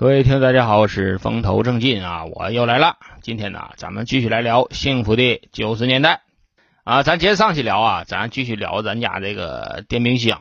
各位听众，大家好，我是风头正劲啊，我又来了。今天呢，咱们继续来聊幸福的九十年代啊。咱接着上期聊啊，咱继续聊咱家这个电冰箱。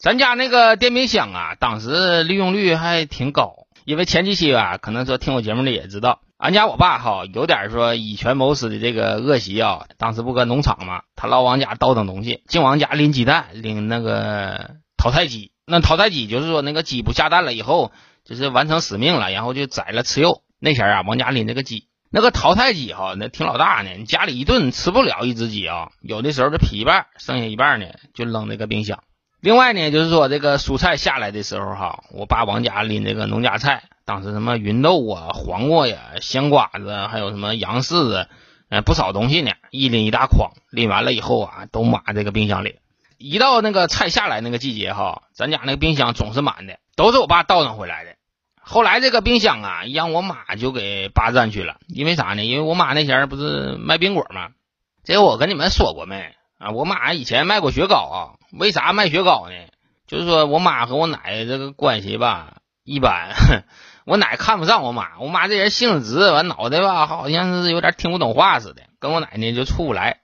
咱家那个电冰箱啊，当时利用率还挺高，因为前几期啊，可能说听我节目的也知道，俺家我爸哈有点说以权谋私的这个恶习啊。当时不搁农场嘛，他老往家倒腾东西，净往家拎鸡蛋，拎那个淘汰鸡。那淘汰鸡就是说那个鸡不下蛋了以后。就是完成使命了，然后就宰了吃肉。那前啊，往家拎那个鸡，那个淘汰鸡哈，那挺老大呢。你家里一顿吃不了一只鸡啊，有的时候就劈一半，剩下一半呢就扔那个冰箱。另外呢，就是说这个蔬菜下来的时候哈，我爸往家拎这个农家菜，当时什么芸豆啊、黄瓜呀、香瓜子，还有什么杨柿子，呃，不少东西呢，一拎一大筐，拎完了以后啊，都码这个冰箱里。一到那个菜下来那个季节哈，咱家那个冰箱总是满的，都是我爸倒腾回来的。后来这个冰箱啊，让我妈就给霸占去了。因为啥呢？因为我妈那前儿不是卖冰棍吗？这个我跟你们说过没啊？我妈以前卖过雪糕啊。为啥卖雪糕呢？就是说我妈和我奶这个关系吧一般。我奶看不上我妈，我妈这人性子直，完脑袋吧好像是有点听不懂话似的，跟我奶呢就处不来。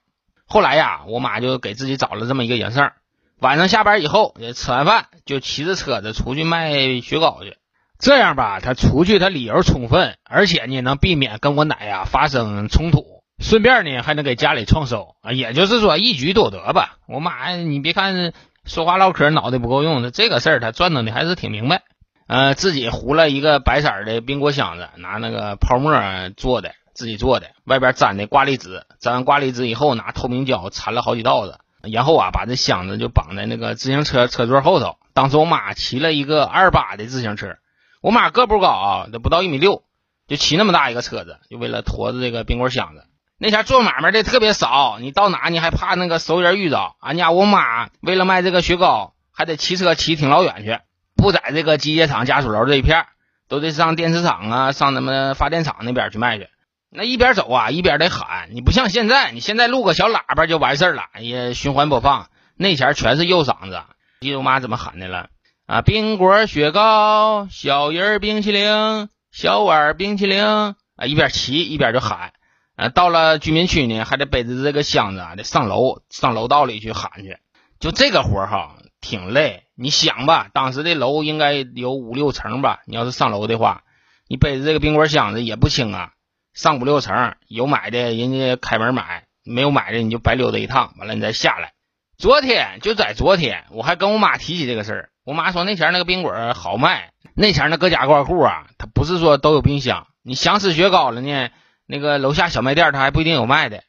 后来呀，我妈就给自己找了这么一个营生，晚上下班以后吃完饭就骑着车子出去卖雪糕去。这样吧，他出去他理由充分，而且呢能避免跟我奶呀发生冲突，顺便呢还能给家里创收啊，也就是说一举多得吧。我妈，你别看说话唠嗑脑袋不够用，的这个事儿他转腾的还是挺明白。呃，自己糊了一个白色的冰果箱子，拿那个泡沫做的，自己做的，外边粘的挂历纸，粘完挂历纸以后拿透明胶缠了好几道子，然后啊把这箱子就绑在那个自行车车座后头。当时我妈骑了一个二八的自行车。我妈个不高啊，都不到一米六，就骑那么大一个车子，就为了驮着这个冰棍箱子。那前做买卖的特别少，你到哪你还怕那个熟人遇着。俺家我妈为了卖这个雪糕，还得骑车骑挺老远去，不在这个机械厂家属楼这一片，都得上电池厂啊，上他们发电厂那边去卖去。那一边走啊，一边得喊。你不像现在，你现在录个小喇叭就完事儿了，也循环播放。那前全是右嗓子，记得我妈怎么喊的了。啊，冰棍、雪糕、小人冰淇淋、小碗冰淇淋啊，一边骑一边就喊。啊，到了居民区呢，还得背着这个箱子啊，得上楼上楼道里去喊去。就这个活哈，挺累。你想吧，当时的楼应该有五六层吧？你要是上楼的话，你背着这个冰棍箱子也不轻啊。上五六层，有买的人家开门买，没有买的你就白溜达一趟，完了你再下来。昨天就在昨天，我还跟我妈提起这个事儿。我妈说那前那个冰棍好卖，那前那各家各户啊，他不是说都有冰箱，你想吃雪糕了呢，那个楼下小卖店他还不一定有卖的。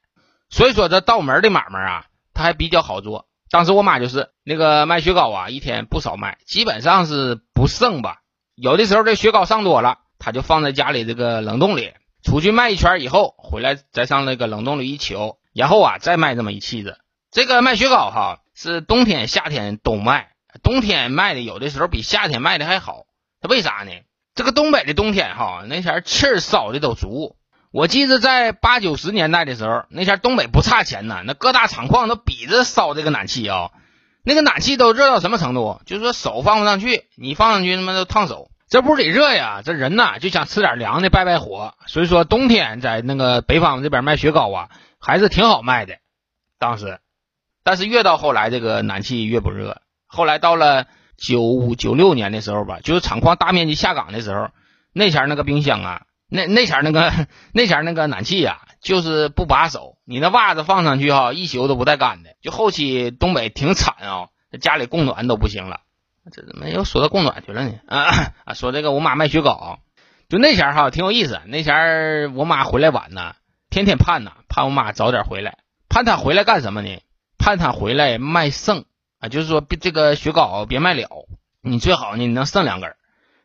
所以说这道门的买卖啊，他还比较好做。当时我妈就是那个卖雪糕啊，一天不少卖，基本上是不剩吧。有的时候这雪糕上多了，他就放在家里这个冷冻里，出去卖一圈以后回来再上那个冷冻里一取，然后啊再卖这么一气子。这个卖雪糕哈，是冬天夏天都卖。冬天卖的有的时候比夏天卖的还好，它为啥呢？这个东北的冬天哈，那前气儿烧的都足。我记得在八九十年代的时候，那前东北不差钱呢，那各大厂矿都比着烧这个暖气啊。那个暖气都热到什么程度？就是说手放不上去，你放上去他妈都烫手。这屋里热呀？这人呐就想吃点凉的，败败火。所以说冬天在那个北方这边卖雪糕啊，还是挺好卖的。当时，但是越到后来，这个暖气越不热。后来到了九五九六年的时候吧，就是厂矿大面积下岗的时候，那前那个冰箱啊，那那前那个 那前那个暖气呀，就是不把手，你那袜子放上去哈，一宿都不带干的。就后期东北挺惨啊，家里供暖都不行了。这怎么又说到供暖去了呢？啊，说这个我妈卖雪糕，就那前哈挺有意思。那前我妈回来晚呢，天天盼呐，盼我妈早点回来，盼她回来干什么呢？盼她回来卖剩。就是说，这个雪糕别卖了，你最好呢，你能剩两根，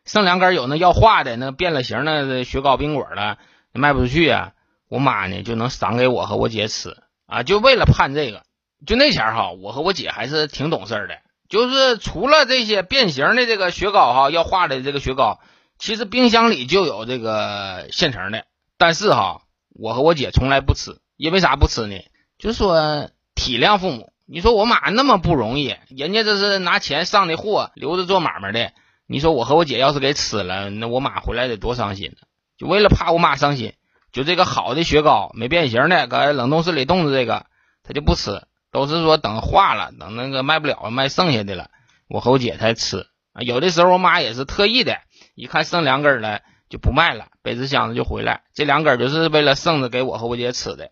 剩两根有那要化的那变了形的雪糕冰棍了，卖不出去啊。我妈呢就能赏给我和我姐吃啊，就为了盼这个。就那前哈，我和我姐还是挺懂事的，就是除了这些变形的这个雪糕哈，要化的这个雪糕，其实冰箱里就有这个现成的。但是哈，我和我姐从来不吃，因为啥不吃呢？就说体谅父母。你说我妈那么不容易，人家这是拿钱上的货，留着做买卖的。你说我和我姐要是给吃了，那我妈回来得多伤心。就为了怕我妈伤心，就这个好的雪糕没变形的，搁冷冻室里冻着这个，她就不吃，都是说等化了，等那个卖不了卖剩下的了，我和我姐才吃。啊，有的时候我妈也是特意的，一看剩两根了就不卖了，背着箱子就回来，这两根就是为了剩着给我和我姐吃的。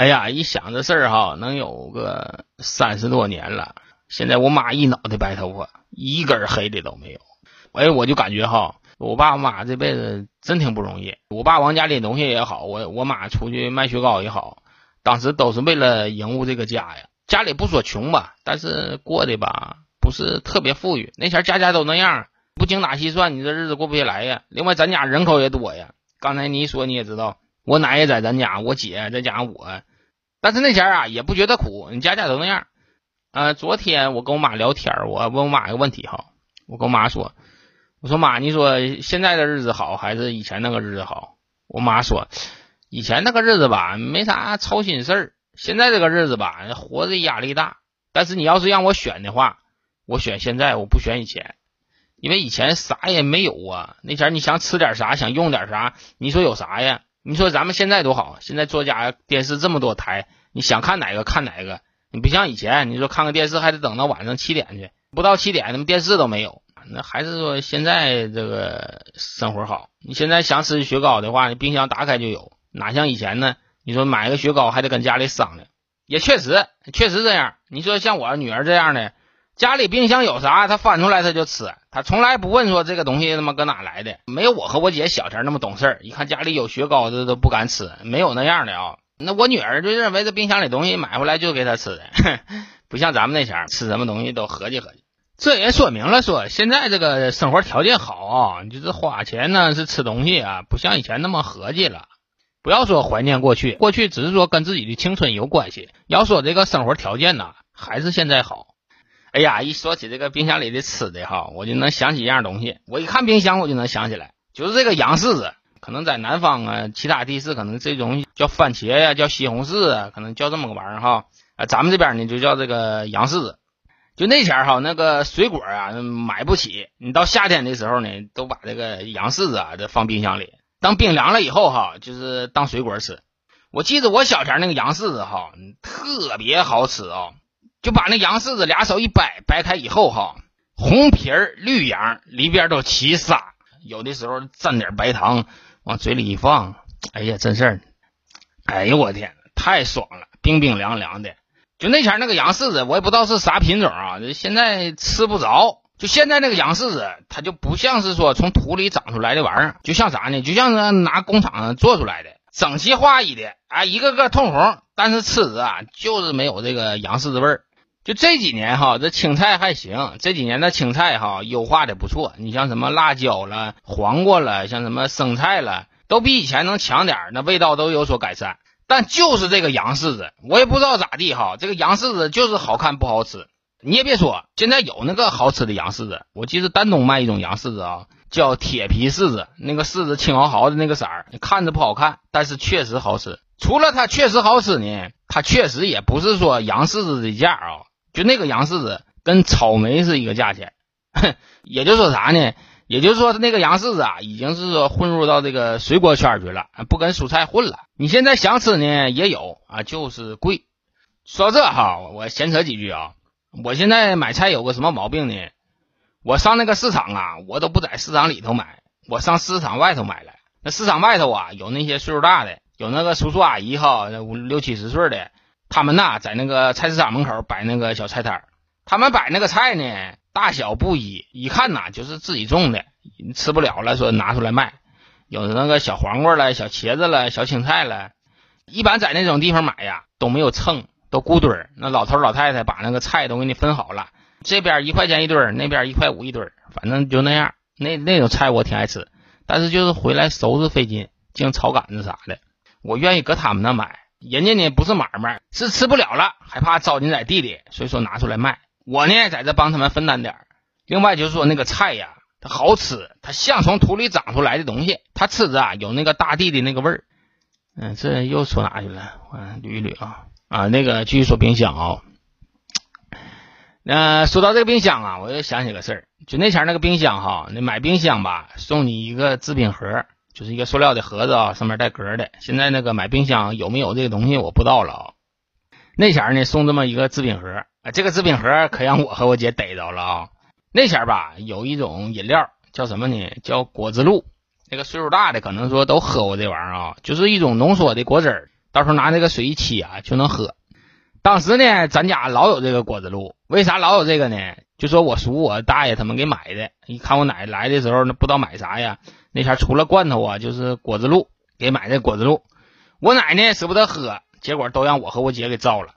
哎呀，一想这事儿哈，能有个三十多年了。现在我妈一脑袋白头发，一根黑的都没有。哎，我就感觉哈，我爸我妈这辈子真挺不容易。我爸往家拎东西也好，我我妈出去卖雪糕也好，当时都是为了营务这个家呀。家里不说穷吧，但是过的吧不是特别富裕。那前家家都那样，不精打细算，你这日子过不下来呀。另外，咱家人口也多呀。刚才你一说你也知道，我奶也在咱家，我姐再加上我。但是那前儿啊也不觉得苦，你家家都那样。呃，昨天我跟我妈聊天，我问我妈一个问题哈，我跟我妈说，我说妈，你说现在的日子好还是以前那个日子好？我妈说，以前那个日子吧没啥操心事儿，现在这个日子吧活着压力大。但是你要是让我选的话，我选现在，我不选以前，因为以前啥也没有啊。那前儿你想吃点啥，想用点啥，你说有啥呀？你说咱们现在多好，现在作家电视这么多台，你想看哪个看哪个。你不像以前，你说看个电视还得等到晚上七点去，不到七点，那么电视都没有。那还是说现在这个生活好。你现在想吃雪糕的话，你冰箱打开就有，哪像以前呢？你说买个雪糕还得跟家里商量。也确实，确实这样。你说像我女儿这样的，家里冰箱有啥，她翻出来她就吃，她从来不问说这个东西他妈搁哪来的。没有我和我姐小前那么懂事，一看家里有雪糕，这都不敢吃，没有那样的啊。那我女儿就认为这冰箱里东西买回来就给她吃的，不像咱们那前吃什么东西都合计合计。这也说明了说现在这个生活条件好啊，就是花钱呢是吃东西啊，不像以前那么合计了。不要说怀念过去，过去只是说跟自己的青春有关系。要说这个生活条件呢，还是现在好。哎呀，一说起这个冰箱里的吃的哈，我就能想起一样东西。我一看冰箱，我就能想起来，就是这个洋柿子。可能在南方啊，其他地市可能这种叫番茄呀，叫西红柿啊，可能叫这么个玩意儿哈。啊，咱们这边呢就叫这个洋柿子。就那前儿哈，那个水果啊买不起，你到夏天的时候呢，都把这个洋柿子啊这放冰箱里，当冰凉了以后哈，就是当水果吃。我记得我小前那个洋柿子哈，特别好吃啊，就把那洋柿子俩手一掰，掰开以后哈，红皮儿绿瓤，里边都起沙，有的时候蘸点白糖。往嘴里一放，哎呀，真事儿！哎呦我天，太爽了，冰冰凉凉的。就那前那个洋柿子，我也不知道是啥品种啊，现在吃不着。就现在那个洋柿子，它就不像是说从土里长出来的玩意儿，就像啥呢？就像是拿工厂做出来的，整齐划一的，啊，一个个通红，但是吃着啊，就是没有这个洋柿子味儿。就这几年哈，这青菜还行。这几年的青菜哈，优化的不错。你像什么辣椒了、黄瓜了，像什么生菜了，都比以前能强点，那味道都有所改善。但就是这个洋柿子，我也不知道咋地哈，这个洋柿子就是好看不好吃。你也别说，现在有那个好吃的洋柿子，我记得丹东卖一种洋柿子啊，叫铁皮柿子，那个柿子青毫毫的那个色儿，看着不好看，但是确实好吃。除了它确实好吃呢，它确实也不是说洋柿子的价啊。就那个洋柿子跟草莓是一个价钱，也就说啥呢？也就是说那个洋柿子啊，已经是说混入到这个水果圈去了，不跟蔬菜混了。你现在想吃呢也有啊，就是贵。说到这哈，我闲扯几句啊。我现在买菜有个什么毛病呢？我上那个市场啊，我都不在市场里头买，我上市场外头买来。那市场外头啊，有那些岁数大的，有那个叔叔阿姨哈，五六七十岁的。他们呐，在那个菜市场门口摆那个小菜摊，他们摆那个菜呢，大小不一，一看呐就是自己种的，吃不了了，说拿出来卖。有那个小黄瓜了、小茄子了、小青菜了，一般在那种地方买呀，都没有秤，都固堆儿。那老头老太太把那个菜都给你分好了，这边一块钱一堆儿，那边一块五一堆儿，反正就那样。那那种菜我挺爱吃，但是就是回来收拾费劲，净炒杆子啥的，我愿意搁他们那买。人家呢不是买卖，是吃不了了，害怕糟践在地里，所以说拿出来卖。我呢在这帮他们分担点另外就是说那个菜呀，它好吃，它像从土里长出来的东西，它吃着啊有那个大地的那个味儿。嗯，这又说哪去了？我捋一捋啊啊，那个继续说冰箱啊。那说到这个冰箱啊，我又想起个事儿，就那前那个冰箱哈，那买冰箱吧，送你一个制冰盒，就是一个塑料的盒子啊，上面带格的。现在那个买冰箱有没有这个东西，我不知道了啊。那前呢送这么一个制品盒，啊，这个制品盒可让我和我姐逮着了啊。那前吧有一种饮料叫什么呢？叫果汁露。那个岁数大的可能说都喝过这玩意儿啊，就是一种浓缩的果汁儿，到时候拿那个水一沏啊就能喝。当时呢，咱家老有这个果子露，为啥老有这个呢？就说我叔我大爷他们给买的，一看我奶奶来的时候，那不知道买啥呀。那前除了罐头啊，就是果子露，给买的果子露。我奶呢舍不得喝，结果都让我和我姐给糟了。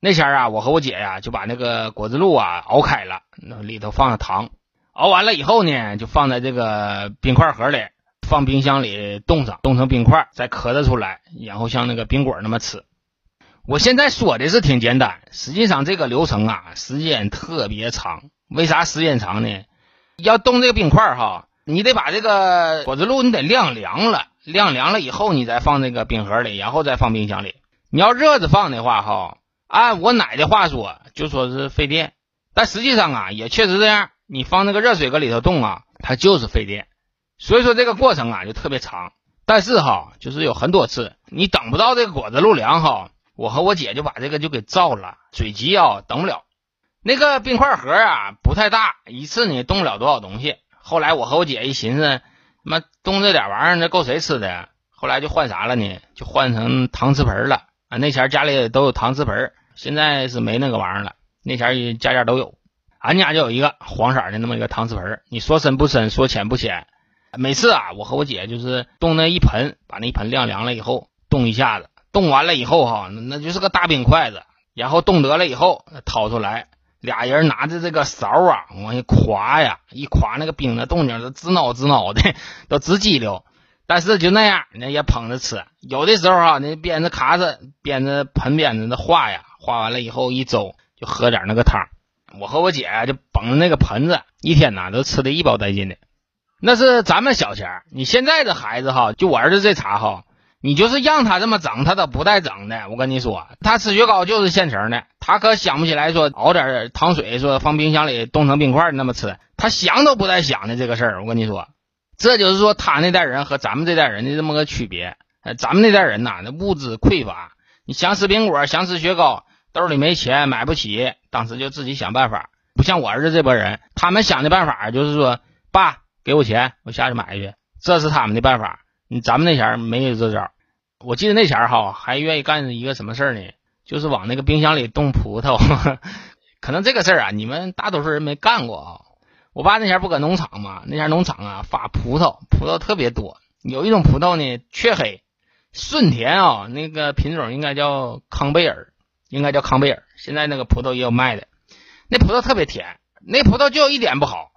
那前啊，我和我姐呀就把那个果子露啊熬开了，那里头放上糖，熬完了以后呢，就放在这个冰块盒里，放冰箱里冻上，冻成冰块，再磕着出来，然后像那个冰果那么吃。我现在说的是挺简单，实际上这个流程啊，时间特别长。为啥时间长呢？要冻这个冰块哈，你得把这个果子露你得晾凉了，晾凉了以后你再放这个冰盒里，然后再放冰箱里。你要热着放的话哈，按我奶的话说，就说是费电。但实际上啊，也确实这样，你放那个热水搁里头冻啊，它就是费电。所以说这个过程啊就特别长。但是哈，就是有很多次你等不到这个果子露凉哈。我和我姐就把这个就给造了，水急啊，等不了。那个冰块盒啊不太大，一次呢冻不了多少东西。后来我和我姐一寻思，妈冻这点玩意儿，那够谁吃的？后来就换啥了呢？就换成搪瓷盆了啊。那前家里都有搪瓷盆，现在是没那个玩意儿了。那前家家都有，俺家就有一个黄色的那么一个搪瓷盆，你说深不深，说浅不浅。每次啊，我和我姐就是冻那一盆，把那一盆晾凉了以后，冻一下子。冻完了以后哈，那就是个大冰筷子，然后冻得了以后掏出来，俩人拿着这个勺啊往下夸呀，一夸那个冰的动静都直挠直挠的，都直激溜。但是就那样，那也捧着吃。有的时候哈，那边着卡子，边着盆边子的化呀，化完了以后一周就喝点那个汤。我和我姐就捧着那个盆子，一天呐都吃的一饱带劲的。那是咱们小前你现在的孩子哈，就我儿子这茬哈。你就是让他这么整，他都不带整的。我跟你说，他吃雪糕就是现成的，他可想不起来说熬点糖水，说放冰箱里冻成冰块那么吃，他想都不带想的这个事儿。我跟你说，这就是说他那代人和咱们这代人的这么个区别。咱们那代人呐，那物质匮乏，你想吃苹果，想吃雪糕，兜里没钱买不起，当时就自己想办法。不像我儿子这波人，他们想的办法就是说，爸给我钱，我下去买去，这是他们的办法。咱们那前儿没有这招，我记得那前儿哈还愿意干一个什么事儿呢？就是往那个冰箱里冻葡萄。可能这个事儿啊，你们大多数人没干过啊。我爸那前儿不搁农场嘛，那前儿农场啊发葡萄，葡萄特别多。有一种葡萄呢，黢黑，顺甜啊，那个品种应该叫康贝尔，应该叫康贝尔。现在那个葡萄也有卖的，那葡萄特别甜。那葡萄就有一点不好，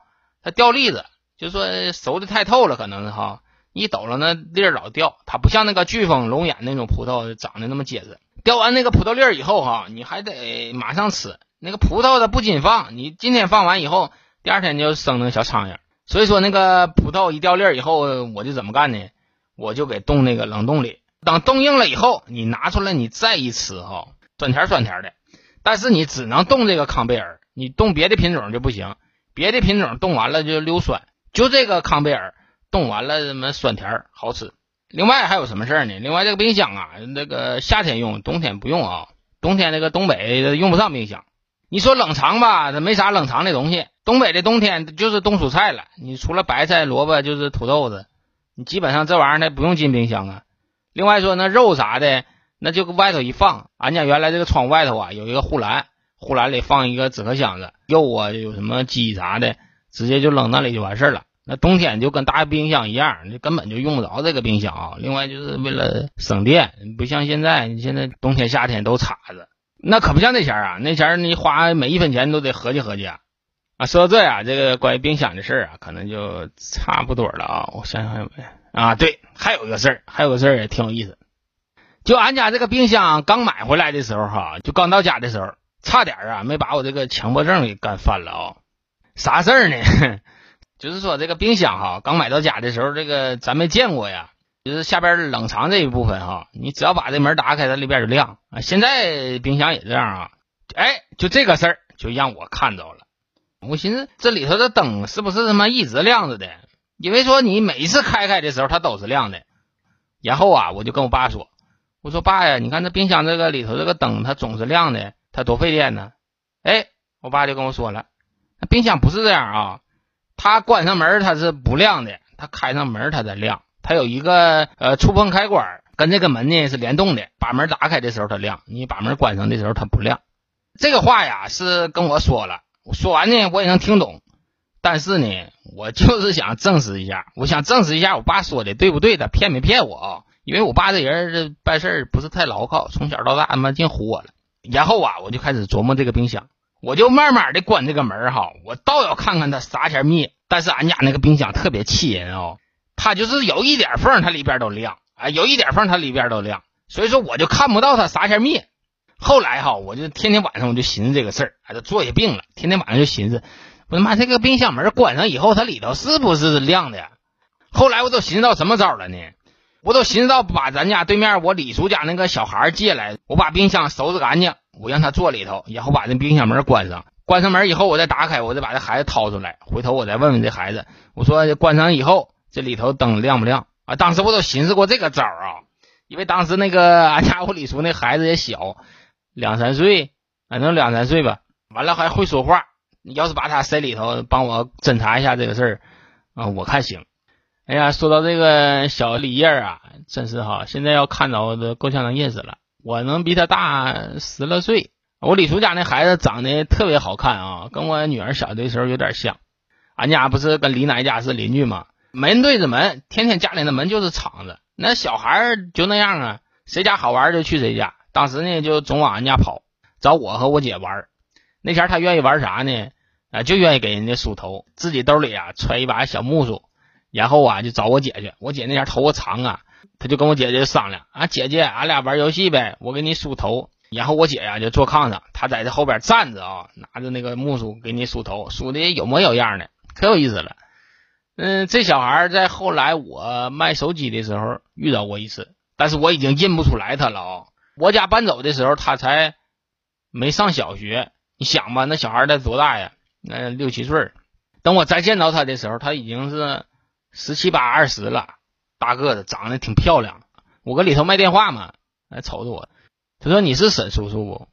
它掉粒子，就说熟的太透了，可能是哈。一抖了，那粒儿老掉，它不像那个飓风龙眼那种葡萄长得那么结实。掉完那个葡萄粒儿以后，哈，你还得马上吃。那个葡萄它不禁放，你今天放完以后，第二天就生那个小苍蝇。所以说，那个葡萄一掉粒儿以后，我就怎么干呢？我就给冻那个冷冻里，等冻硬了以后，你拿出来你再一吃，哈，酸甜酸甜的。但是你只能冻这个康贝尔，你冻别的品种就不行，别的品种冻完了就溜酸，就这个康贝尔。冻完了，什么酸甜好吃。另外还有什么事儿呢？另外这个冰箱啊，那个夏天用，冬天不用啊。冬天那个东北用不上冰箱。你说冷藏吧，它没啥冷藏的东西。东北的冬天就是冻蔬菜了，你除了白菜、萝卜就是土豆子，你基本上这玩意儿它不用进冰箱啊。另外说那肉啥的，那就外头一放。俺家原来这个窗外头啊有一个护栏，护栏里放一个纸壳箱子，肉啊有什么鸡啥的，直接就扔那里就完事儿了。那冬天就跟大冰箱一样，你根本就用不着这个冰箱啊。另外就是为了省电，不像现在，你现在冬天夏天都插着，那可不像那前啊。那前你花每一分钱都得合计合计啊。说到这呀，这个关于冰箱的事儿啊，可能就差不多了啊。我想想还有没啊？对，还有一个事儿，还有个事儿也挺有意思。就俺家这个冰箱刚买回来的时候哈，就刚到家的时候，差点啊没把我这个强迫症给干犯了啊。啥事儿呢？就是说，这个冰箱哈，刚买到家的时候，这个咱没见过呀。就是下边冷藏这一部分哈，你只要把这门打开，它里边就亮啊。现在冰箱也这样啊。哎，就这个事儿，就让我看着了。我寻思这里头的灯是不是他妈一直亮着的？因为说你每一次开开的时候它都是亮的。然后啊，我就跟我爸说：“我说爸呀，你看这冰箱这个里头这个灯它总是亮的，它多费电呢。”哎，我爸就跟我说了：“那冰箱不是这样啊，它关上门它是不亮的，它开上门它才亮。它有一个呃触碰开关，跟这个门呢是联动的，把门打开的时候它亮，你把门关上的时候它不亮。”这个话呀是跟我说了，说完呢我也能听懂，但是呢我就是想证实一下，我想证实一下我爸说的对不对，他骗没骗我啊？因为我爸这人这办事不是太牢靠，从小到大他妈净唬我了。然后啊我就开始琢磨这个冰箱，我就慢慢的关这个门哈，我倒要看看它啥前灭。但是俺家那个冰箱特别气人哦，它就是有一点缝它里边都亮，啊有一点缝它里边都亮，所以说我就看不到它啥前灭。后来哈，我就天天晚上我就寻思这个事儿，哎，都坐下病了，天天晚上就寻思，我他妈这个冰箱门关上以后，它里头是不是亮的？后来我都寻思到什么招了呢？我都寻思到把咱家对面我李叔家那个小孩借来，我把冰箱收拾干净，我让他坐里头，然后把这冰箱门关上，关上门以后我再打开，我再把这孩子掏出来，回头我再问问这孩子，我说关上以后这里头灯亮不亮啊？当时我都寻思过这个招啊，因为当时那个俺家我李叔那孩子也小。两三岁，反正两三岁吧。完了还会说话。你要是把他塞里头，帮我侦查一下这个事儿啊，我看行。哎呀，说到这个小李叶啊，真是哈，现在要看着都够呛能认识了。我能比他大十来岁。我李叔家那孩子长得特别好看啊，跟我女儿小的时候有点像。俺家不是跟李奶家是邻居吗？门对着门，天天家里的门就是敞着。那小孩就那样啊，谁家好玩就去谁家。当时呢，就总往俺家跑，找我和我姐玩。那前他愿意玩啥呢？啊，就愿意给人家梳头，自己兜里啊揣一把小木梳，然后啊就找我姐去。我姐那前头发长啊，他就跟我姐姐商量啊，姐姐，俺俩玩游戏呗，我给你梳头。然后我姐呀就坐炕上，他在这后边站着啊，拿着那个木梳给你梳头，梳的有模有样的，可有意思了。嗯，这小孩在后来我卖手机的时候遇到过一次，但是我已经认不出来他了啊。我家搬走的时候，他才没上小学。你想吧，那小孩才多大呀？那六七岁。等我再见到他的时候，他已经是十七八、二十了，大个子，长得挺漂亮。我搁里头卖电话嘛，来瞅着我。他说：“你是沈叔叔不？”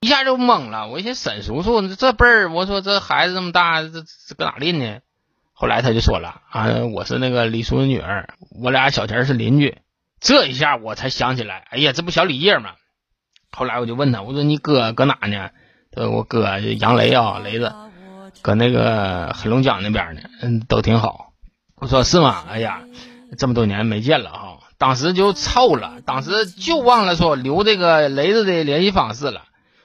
一下就懵了。我一寻沈叔叔这辈儿，我说这孩子这么大，这这搁哪拎呢？后来他就说了：“啊，我是那个李叔的女儿，我俩小前是邻居。”这一下我才想起来，哎呀，这不小李叶吗？后来我就问他，我说你哥搁哪呢？他说我哥杨雷啊，雷子搁那个黑龙江那边呢，嗯，都挺好。我说是吗？哎呀，这么多年没见了哈，当时就臭了，当时就忘了说留这个雷子的联系方式了。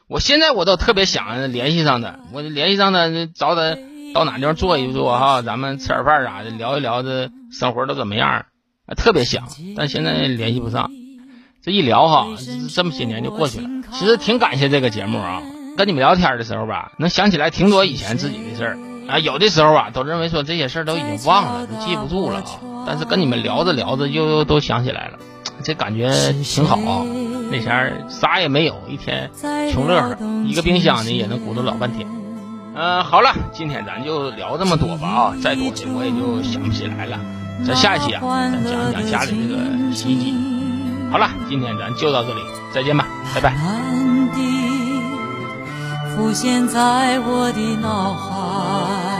我现在我都特别想联系上他，我联系上他，找他到哪地方坐一坐哈，咱们吃点饭啥的，聊一聊这生活都怎么样。特别想，但现在联系不上。这一聊哈，这么些年就过去了。其实挺感谢这个节目啊，跟你们聊天的时候吧，能想起来挺多以前自己的事儿啊。有的时候啊，都认为说这些事儿都已经忘了，都记不住了啊。但是跟你们聊着聊着，又又都想起来了，这感觉挺好啊。那前啥也没有，一天穷乐呵，一个冰箱呢也能鼓捣老半天。嗯，好了，今天咱就聊这么多吧啊，再多的我也就想不起来了。咱下一期啊，咱讲一讲家里那个洗衣机。好了，今天咱就到这里，再见吧，拜拜。浮现在我的脑海。